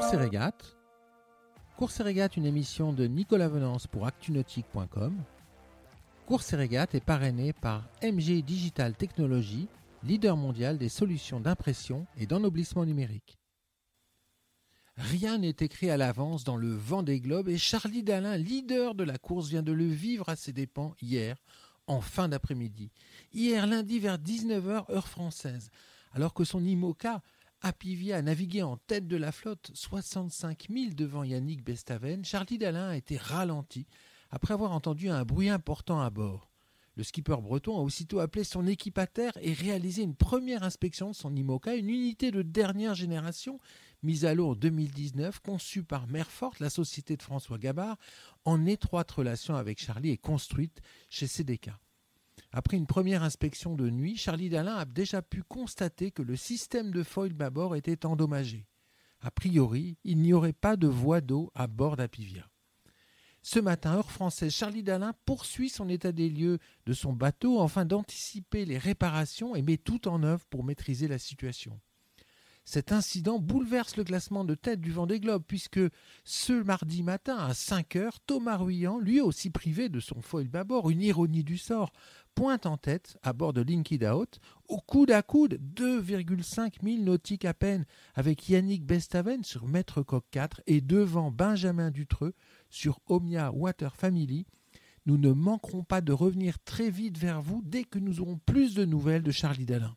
Course et régate. Course régate, une émission de Nicolas Venance pour actunautique.com. Course et régate est parrainé par MG Digital Technologies, leader mondial des solutions d'impression et d'ennoblissement numérique. Rien n'est écrit à l'avance dans le vent des globes et Charlie Dalin, leader de la course, vient de le vivre à ses dépens hier, en fin d'après-midi. Hier lundi vers 19h heure française, alors que son IMOCA Apivia a navigué en tête de la flotte 65 000 devant Yannick Bestaven, Charlie Dalin a été ralenti après avoir entendu un bruit important à bord. Le skipper breton a aussitôt appelé son équipe à terre et réalisé une première inspection de son IMOCA, une unité de dernière génération mise à l'eau en 2019, conçue par Merfort, la société de François Gabard, en étroite relation avec Charlie et construite chez CDK. Après une première inspection de nuit, Charlie Dalin a déjà pu constater que le système de foil bâbord était endommagé. A priori, il n'y aurait pas de voie d'eau à bord d'Apivia. Ce matin, heure française, Charlie Dalin poursuit son état des lieux de son bateau afin d'anticiper les réparations et met tout en œuvre pour maîtriser la situation. Cet incident bouleverse le classement de tête du Vendée Globe puisque ce mardi matin à 5 heures, Thomas Ruyant, lui aussi privé de son foil bâbord, une ironie du sort, pointe en tête à bord de Linked Out, au coude à coude, 2,5 milles nautiques à peine, avec Yannick Bestaven sur Maître Coq 4 et devant Benjamin Dutreux sur Omnia Water Family. Nous ne manquerons pas de revenir très vite vers vous dès que nous aurons plus de nouvelles de Charlie Dalin.